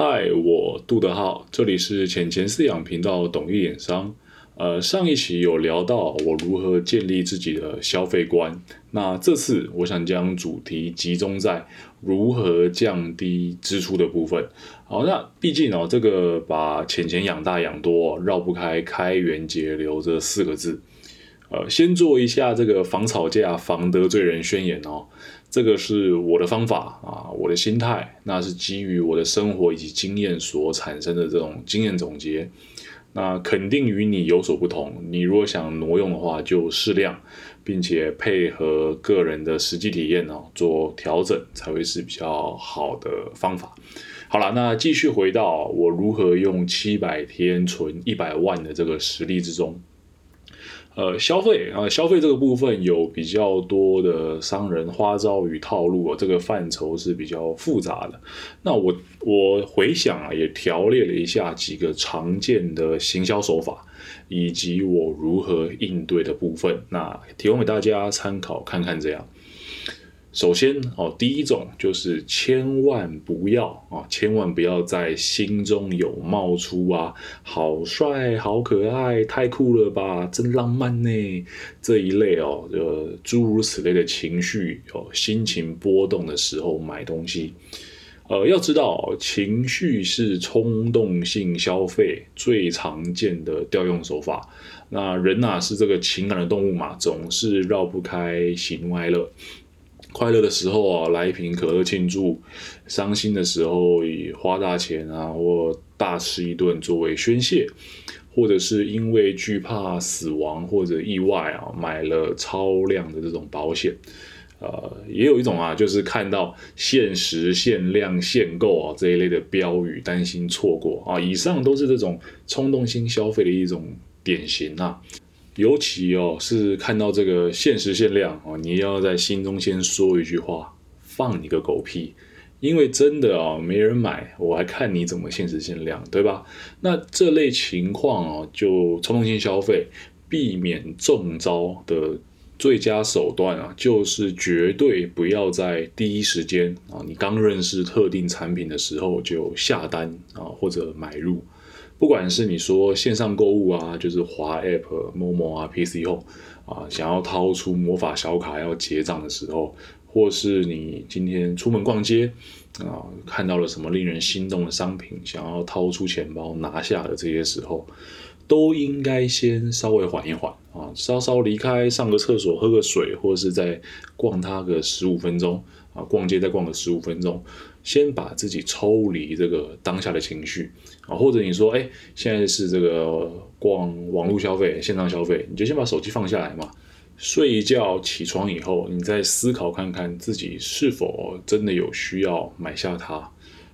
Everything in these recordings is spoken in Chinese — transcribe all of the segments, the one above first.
嗨，我杜德浩，这里是浅钱饲养频道，懂一点商。呃，上一期有聊到我如何建立自己的消费观，那这次我想将主题集中在如何降低支出的部分。好，那毕竟哦，这个把钱钱养大养多，绕不开开源节流这四个字。呃，先做一下这个防吵架、防得罪人宣言哦。这个是我的方法啊，我的心态，那是基于我的生活以及经验所产生的这种经验总结。那肯定与你有所不同。你如果想挪用的话，就适量，并且配合个人的实际体验哦，做调整才会是比较好的方法。好了，那继续回到我如何用七百天存一百万的这个实例之中。呃，消费啊，消费这个部分有比较多的商人花招与套路啊，这个范畴是比较复杂的。那我我回想啊，也条列了一下几个常见的行销手法，以及我如何应对的部分，那提供给大家参考看看，这样。首先哦，第一种就是千万不要啊，千万不要在心中有冒出啊，好帅、好可爱、太酷了吧，真浪漫呢这一类哦，呃，诸如此类的情绪哦，心情波动的时候买东西，呃，要知道情绪是冲动性消费最常见的调用手法。那人呐是这个情感的动物嘛，总是绕不开喜怒哀乐。快乐的时候啊，来一瓶可乐庆祝；伤心的时候，以花大钱啊或大吃一顿作为宣泄；或者是因为惧怕死亡或者意外啊，买了超量的这种保险。呃，也有一种啊，就是看到限时、限量、限购啊这一类的标语，担心错过啊。以上都是这种冲动性消费的一种典型啊。尤其哦，是看到这个限时限量哦，你要在心中先说一句话：放你个狗屁！因为真的啊，没人买，我还看你怎么限时限量，对吧？那这类情况哦，就冲动性消费，避免中招的最佳手段啊，就是绝对不要在第一时间啊，你刚认识特定产品的时候就下单啊，或者买入。不管是你说线上购物啊，就是滑 App、Momo 啊、PC Home 啊，想要掏出魔法小卡要结账的时候，或是你今天出门逛街啊，看到了什么令人心动的商品，想要掏出钱包拿下的这些时候，都应该先稍微缓一缓啊，稍稍离开，上个厕所、喝个水，或是再逛它个十五分钟啊，逛街再逛个十五分钟。先把自己抽离这个当下的情绪啊，或者你说，哎，现在是这个逛网络消费、线上消费，你就先把手机放下来嘛，睡一觉，起床以后，你再思考看看自己是否真的有需要买下它。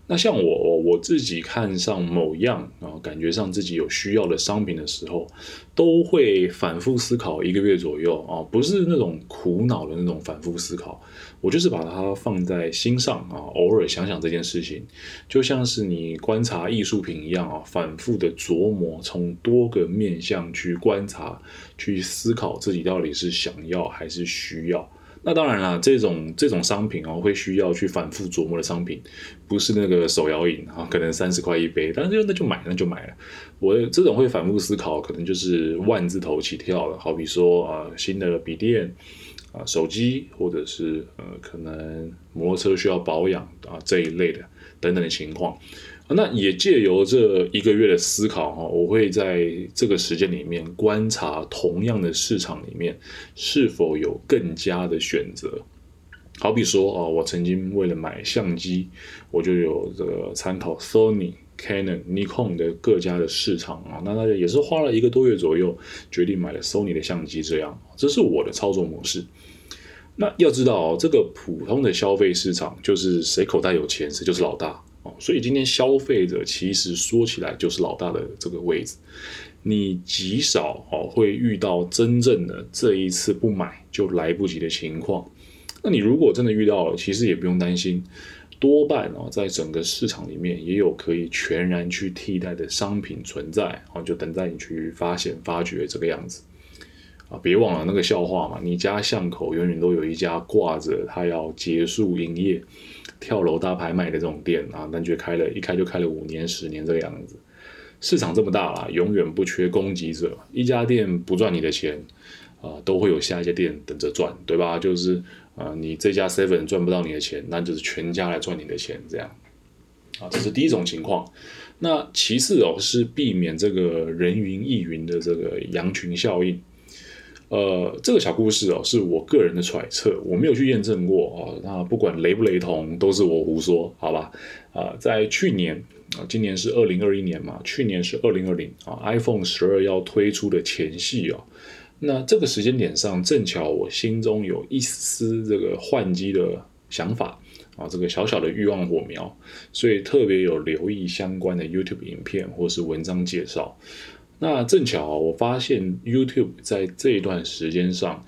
那像我我自己看上某样啊，感觉上自己有需要的商品的时候，都会反复思考一个月左右啊，不是那种苦恼的那种反复思考，我就是把它放在心上啊，偶尔想想这件事情，就像是你观察艺术品一样啊，反复的琢磨，从多个面向去观察，去思考自己到底是想要还是需要。那当然啦，这种这种商品哦，会需要去反复琢磨的商品，不是那个手摇饮啊，可能三十块一杯，但是那就买那就买了。我这种会反复思考，可能就是万字头起跳了，好比说啊，新的笔电啊，手机，或者是呃，可能摩托车需要保养啊这一类的等等的情况。那也借由这一个月的思考哈，我会在这个时间里面观察同样的市场里面是否有更加的选择。好比说啊，我曾经为了买相机，我就有这个参考 Sony、Canon、Nikon 的各家的市场啊，那大家也是花了一个多月左右决定买了 Sony 的相机，这样，这是我的操作模式。那要知道哦，这个普通的消费市场就是谁口袋有钱谁就是老大。哦，所以今天消费者其实说起来就是老大的这个位置，你极少哦会遇到真正的这一次不买就来不及的情况。那你如果真的遇到了，其实也不用担心，多半哦在整个市场里面也有可以全然去替代的商品存在，哦就等待你去发现发掘这个样子。啊，别忘了那个笑话嘛，你家巷口永远都有一家挂着它要结束营业。跳楼大拍卖的这种店啊，但却开了一开就开了五年、十年这个样子。市场这么大啦，永远不缺供给者。一家店不赚你的钱，啊，都会有下一家店等着赚，对吧？就是啊，你这家 seven 赚不到你的钱，那就是全家来赚你的钱，这样。啊，这是第一种情况。那其次哦，是避免这个人云亦云的这个羊群效应。呃，这个小故事哦，是我个人的揣测，我没有去验证过哦。那不管雷不雷同，都是我胡说，好吧？啊，在去年啊，今年是二零二一年嘛，去年是二零二零啊，iPhone 十二要推出的前夕哦。那这个时间点上，正巧我心中有一丝这个换机的想法。啊，这个小小的欲望火苗，所以特别有留意相关的 YouTube 影片或是文章介绍。那正巧我发现 YouTube 在这一段时间上，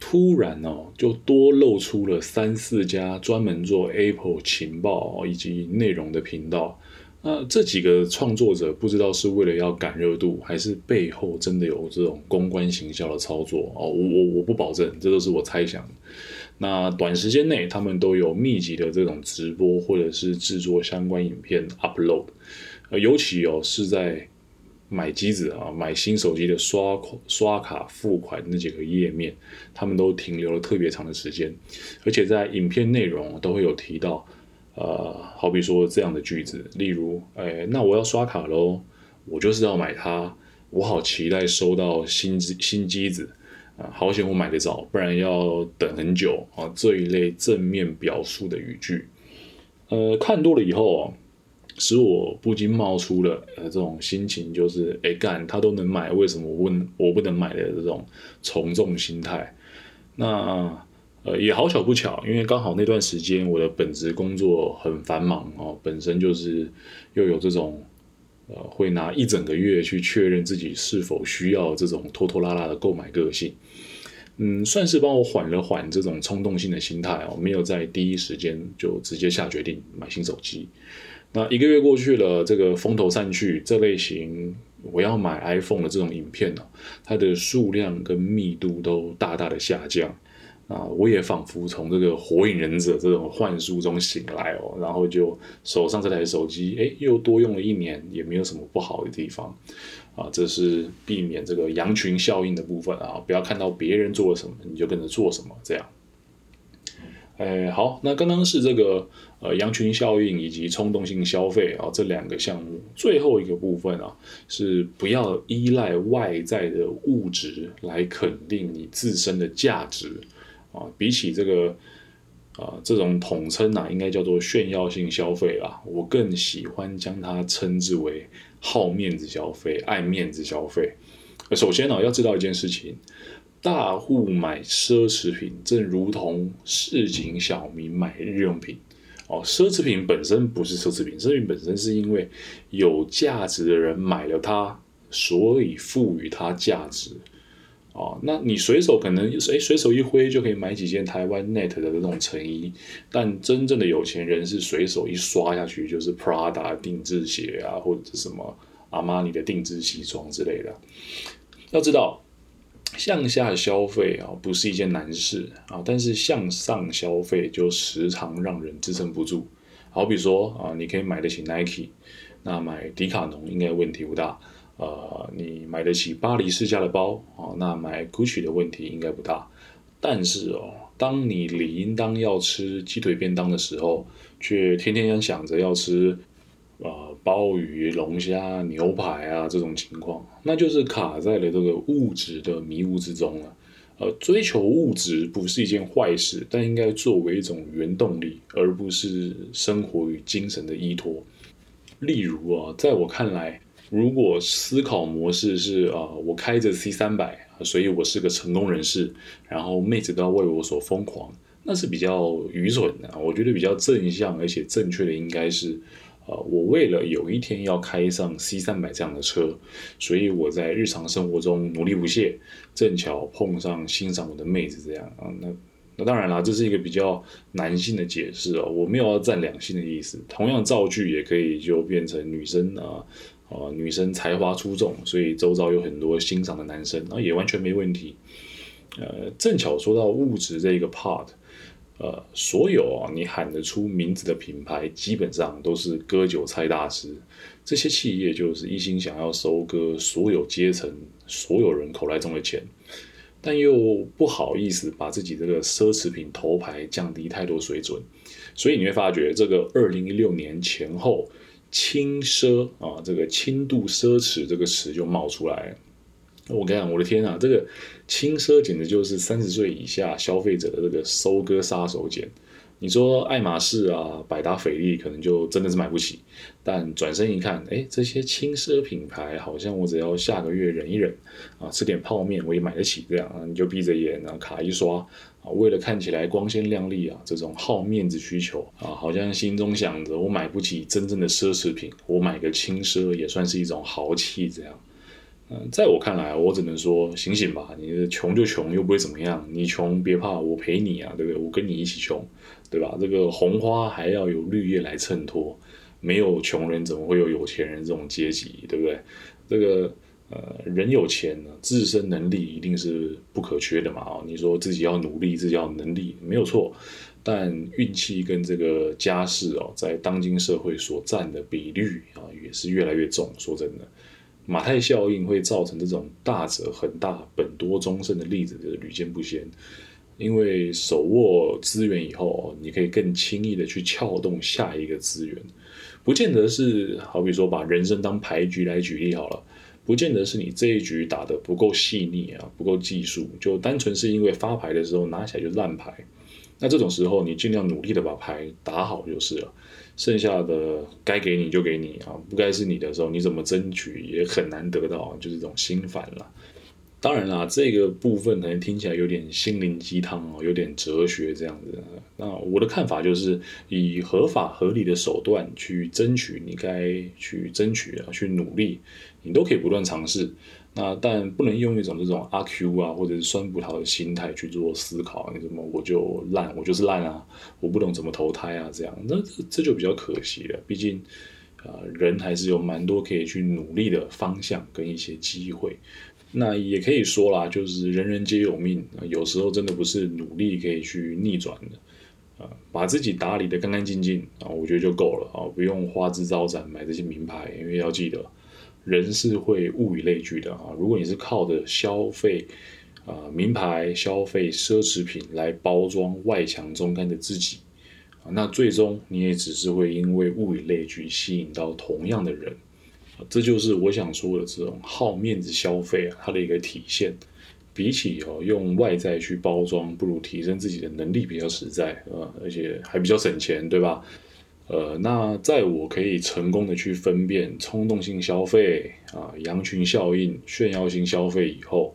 突然哦，就多露出了三四家专门做 Apple 情报以及内容的频道。那这几个创作者不知道是为了要赶热度，还是背后真的有这种公关行销的操作哦？我我我不保证，这都是我猜想。那短时间内，他们都有密集的这种直播，或者是制作相关影片 upload，呃，尤其哦是在买机子啊，买新手机的刷刷卡付款那几个页面，他们都停留了特别长的时间，而且在影片内容都会有提到，呃，好比说这样的句子，例如，哎，那我要刷卡喽，我就是要买它，我好期待收到新机新机子。啊，好险我买得早，不然要等很久啊！这一类正面表述的语句，呃，看多了以后啊，使我不禁冒出了呃这种心情，就是哎干他都能买，为什么我问我不能买的这种从众心态。那呃也好巧不巧，因为刚好那段时间我的本职工作很繁忙哦，本身就是又有这种。呃，会拿一整个月去确认自己是否需要这种拖拖拉拉的购买个性，嗯，算是帮我缓了缓这种冲动性的心态哦，没有在第一时间就直接下决定买新手机。那一个月过去了，这个风头散去，这类型我要买 iPhone 的这种影片呢，它的数量跟密度都大大的下降。啊，我也仿佛从这个火影忍者这种幻术中醒来哦，然后就手上这台手机，哎，又多用了一年，也没有什么不好的地方，啊，这是避免这个羊群效应的部分啊，不要看到别人做了什么你就跟着做什么这样。哎，好，那刚刚是这个呃羊群效应以及冲动性消费啊这两个项目，最后一个部分啊是不要依赖外在的物质来肯定你自身的价值。啊，比起这个，啊，这种统称啊，应该叫做炫耀性消费啦。我更喜欢将它称之为好面子消费、爱面子消费。首先呢，要知道一件事情：大户买奢侈品，正如同市井小民买日用品。哦，奢侈品本身不是奢侈品，奢侈品本身是因为有价值的人买了它，所以赋予它价值。哦，那你随手可能哎随手一挥就可以买几件台湾 net 的这种成衣，但真正的有钱人是随手一刷下去就是 Prada 定制鞋啊，或者是什么阿玛尼的定制西装之类的。要知道，向下消费啊不是一件难事啊，但是向上消费就时常让人支撑不住。好比说啊，你可以买得起 Nike，那买迪卡侬应该问题不大。呃，你买得起巴黎世家的包啊？那买 Gucci 的问题应该不大。但是哦，当你理应当要吃鸡腿便当的时候，却天天想着要吃呃鲍鱼、龙虾、牛排啊这种情况，那就是卡在了这个物质的迷雾之中了。呃，追求物质不是一件坏事，但应该作为一种原动力，而不是生活与精神的依托。例如啊，在我看来。如果思考模式是啊，我开着 C 三百，所以我是个成功人士，然后妹子都要为我所疯狂，那是比较愚蠢的。我觉得比较正向而且正确的应该是，呃，我为了有一天要开上 C 三百这样的车，所以我在日常生活中努力不懈，正巧碰上欣赏我的妹子这样啊。那那当然啦，这是一个比较男性的解释哦，我没有要占两性的意思。同样造句也可以就变成女生啊。啊，女生才华出众，所以周遭有很多欣赏的男生，那也完全没问题。呃，正巧说到物质这一个 part，呃，所有啊你喊得出名字的品牌，基本上都是割韭菜大师。这些企业就是一心想要收割所有阶层、所有人口袋中的钱，但又不好意思把自己这个奢侈品头牌降低太多水准。所以你会发觉，这个二零一六年前后，轻奢啊，这个轻度奢侈这个词就冒出来。我跟你讲，我的天啊，这个轻奢简直就是三十岁以下消费者的这个收割杀手锏。你说爱马仕啊、百达翡丽可能就真的是买不起，但转身一看，哎，这些轻奢品牌好像我只要下个月忍一忍啊，吃点泡面我也买得起，这样，你就闭着眼然后，卡一刷啊，为了看起来光鲜亮丽啊，这种好面子需求啊，好像心中想着我买不起真正的奢侈品，我买个轻奢也算是一种豪气，这样。嗯在我看来，我只能说醒醒吧！你穷就穷，又不会怎么样。你穷别怕，我陪你啊，对不对？我跟你一起穷，对吧？这个红花还要有绿叶来衬托，没有穷人怎么会有有钱人这种阶级，对不对？这个呃，人有钱呢，自身能力一定是不可缺的嘛！啊，你说自己要努力，自己要能力，没有错。但运气跟这个家世哦，在当今社会所占的比率啊，也是越来越重。说真的。马太效应会造成这种大者恒大、本多终身的例子，就是屡见不鲜。因为手握资源以后，你可以更轻易的去撬动下一个资源，不见得是好比说把人生当牌局来举例好了，不见得是你这一局打得不够细腻啊，不够技术，就单纯是因为发牌的时候拿起来就烂牌。那这种时候，你尽量努力的把牌打好就是了。剩下的该给你就给你啊，不该是你的时候，你怎么争取也很难得到，就是这种心烦了。当然啦，这个部分可能听起来有点心灵鸡汤哦，有点哲学这样子。那我的看法就是，以合法合理的手段去争取你该去争取啊，去努力，你都可以不断尝试。那但不能用一种这种阿 Q 啊，或者是酸葡萄的心态去做思考。你怎么我就烂，我就是烂啊，我不懂怎么投胎啊，这样那这这就比较可惜了。毕竟啊，人还是有蛮多可以去努力的方向跟一些机会。那也可以说啦，就是人人皆有命，有时候真的不是努力可以去逆转的。啊，把自己打理的干干净净啊，我觉得就够了啊，不用花枝招展买这些名牌，因为要记得。人是会物以类聚的啊！如果你是靠着消费啊名牌、消费奢侈品来包装外强中干的自己啊，那最终你也只是会因为物以类聚吸引到同样的人这就是我想说的这种好面子消费啊，它的一个体现。比起哦用外在去包装，不如提升自己的能力比较实在啊，而且还比较省钱，对吧？呃，那在我可以成功的去分辨冲动性消费啊、羊群效应、炫耀性消费以后，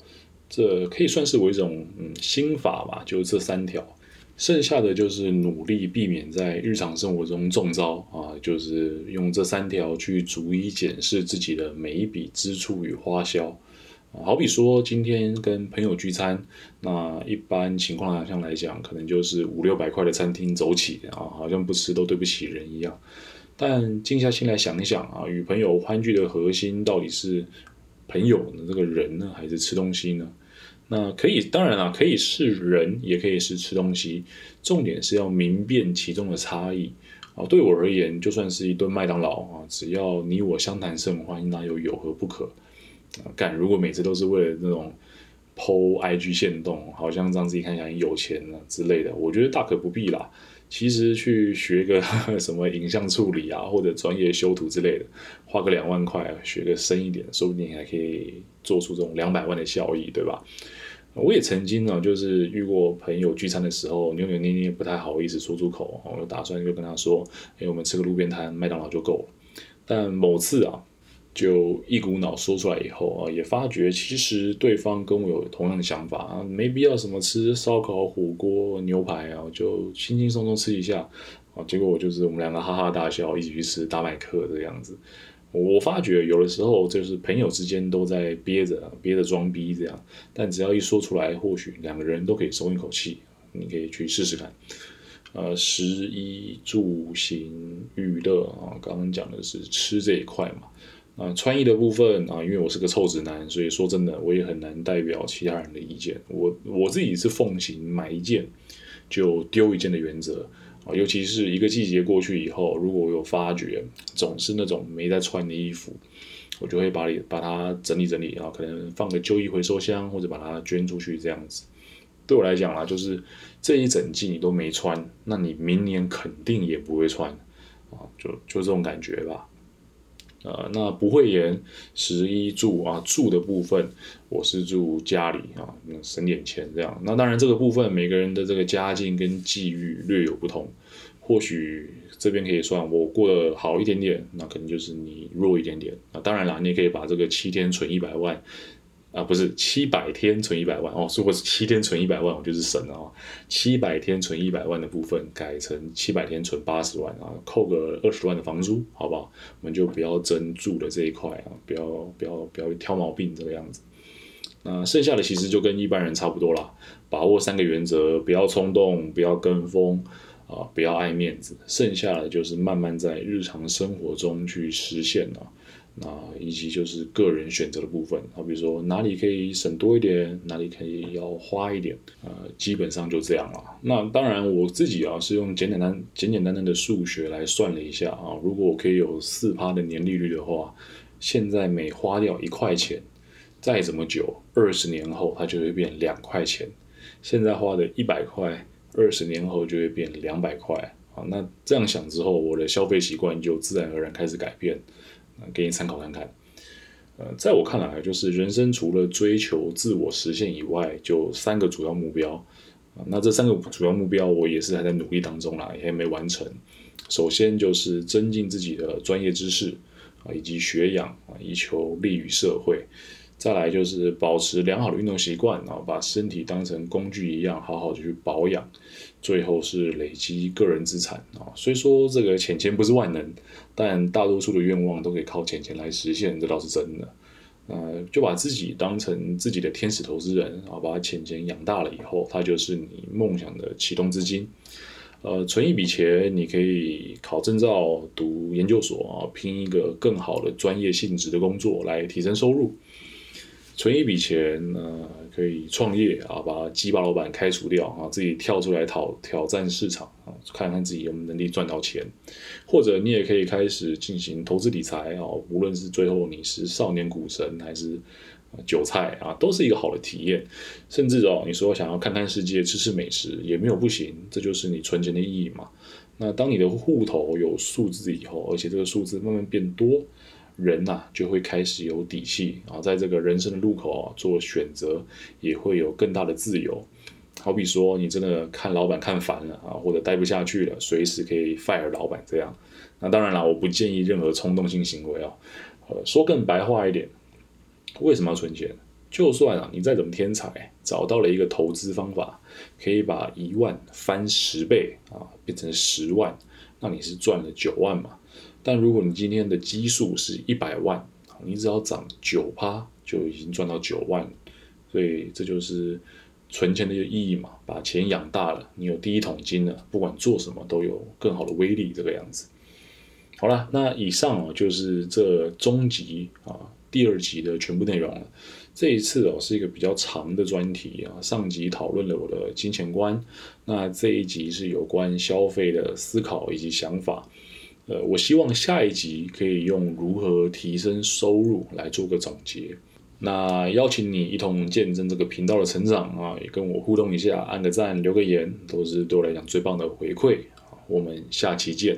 这可以算是我一种嗯心法吧，就这三条，剩下的就是努力避免在日常生活中中招啊，就是用这三条去逐一检视自己的每一笔支出与花销。好比说，今天跟朋友聚餐，那一般情况下来讲，可能就是五六百块的餐厅走起啊，好像不吃都对不起人一样。但静下心来想一想啊，与朋友欢聚的核心到底是朋友的这个人呢，还是吃东西呢？那可以，当然了，可以是人，也可以是吃东西。重点是要明辨其中的差异啊。对我而言，就算是一顿麦当劳啊，只要你我相谈甚欢，那又有何不可？啊干，如果每次都是为了那种剖 IG 线动，好像让自己看起来很有钱啊之类的，我觉得大可不必啦。其实去学个 什么影像处理啊，或者专业修图之类的，花个两万块学个深一点，说不定还可以做出这种两百万的效益，对吧？我也曾经呢，就是遇过朋友聚餐的时候，扭扭捏捏不太好意思说出口，我打算就跟他说：“哎，我们吃个路边摊，麦当劳就够了。”但某次啊。就一股脑说出来以后啊，也发觉其实对方跟我有同样的想法啊，没必要什么吃烧烤、火锅、牛排啊，就轻轻松松吃一下啊。结果我就是我们两个哈哈大笑，一起去吃大麦克这样子。我发觉有的时候就是朋友之间都在憋着憋着装逼这样，但只要一说出来，或许两个人都可以松一口气。你可以去试试看。呃，食衣住行娱乐啊，刚刚讲的是吃这一块嘛。啊，穿衣的部分啊，因为我是个臭直男，所以说真的，我也很难代表其他人的意见。我我自己是奉行买一件就丢一件的原则啊，尤其是一个季节过去以后，如果我有发觉总是那种没在穿的衣服，我就会把你把它整理整理然后，可能放个旧衣回收箱，或者把它捐出去这样子。对我来讲啊，就是这一整季你都没穿，那你明年肯定也不会穿啊，就就这种感觉吧。呃，那不会言十一住啊，住的部分我是住家里啊，省点钱这样。那当然这个部分每个人的这个家境跟际遇略有不同，或许这边可以算我过得好一点点，那可能就是你弱一点点。那当然啦，你也可以把这个七天存一百万。啊，不是七百天存一百万哦，如果是七天存一百万，我就是神了哦。七百天存一百万的部分改成七百天存八十万啊，扣个二十万的房租，好不好？我们就不要争住的这一块啊，不要不要不要挑毛病这个样子。那剩下的其实就跟一般人差不多啦，把握三个原则，不要冲动，不要跟风啊，不要爱面子。剩下的就是慢慢在日常生活中去实现了。那以及就是个人选择的部分，好比如说哪里可以省多一点，哪里可以要花一点，呃，基本上就这样了。那当然我自己啊是用简简单简简单单的数学来算了一下啊，如果我可以有四趴的年利率的话，现在每花掉一块钱，再怎么久，二十年后它就会变两块钱。现在花的一百块，二十年后就会变两百块啊。那这样想之后，我的消费习惯就自然而然开始改变。给你参考看看，呃，在我看来，就是人生除了追求自我实现以外，就三个主要目标啊。那这三个主要目标，我也是还在努力当中啦，也还没完成。首先就是增进自己的专业知识啊，以及学养啊，以求利于社会。再来就是保持良好的运动习惯啊，把身体当成工具一样，好好的去保养。最后是累积个人资产啊，所以说这个钱钱不是万能，但大多数的愿望都可以靠钱钱来实现，这倒是真的。呃，就把自己当成自己的天使投资人啊，把钱钱养大了以后，它就是你梦想的启动资金。呃，存一笔钱，你可以考证照、读研究所啊，拼一个更好的专业性质的工作来提升收入。存一笔钱，呃，可以创业啊，把鸡巴老板开除掉啊，自己跳出来讨挑战市场啊，看看自己有没有能力赚到钱，或者你也可以开始进行投资理财啊，无论是最后你是少年股神还是韭菜啊，都是一个好的体验。甚至哦，你说想要看看世界、吃吃美食也没有不行，这就是你存钱的意义嘛。那当你的户头有数字以后，而且这个数字慢慢变多。人呐就会开始有底气啊，在这个人生的路口啊做选择，也会有更大的自由。好比说，你真的看老板看烦了啊，或者待不下去了，随时可以 fire 老板这样。那当然了，我不建议任何冲动性行为啊。呃，说更白话一点，为什么要存钱？就算啊你再怎么天才，找到了一个投资方法，可以把一万翻十倍啊，变成十万，那你是赚了九万嘛？但如果你今天的基数是一百万，你只要涨九趴就已经赚到九万，所以这就是存钱的一个意义嘛，把钱养大了，你有第一桶金了，不管做什么都有更好的威力，这个样子。好了，那以上哦就是这中集啊第二集的全部内容了。这一次哦是一个比较长的专题啊，上集讨论了我的金钱观，那这一集是有关消费的思考以及想法。呃，我希望下一集可以用如何提升收入来做个总结。那邀请你一同见证这个频道的成长啊，也跟我互动一下，按个赞，留个言，都是对我来讲最棒的回馈。我们下期见。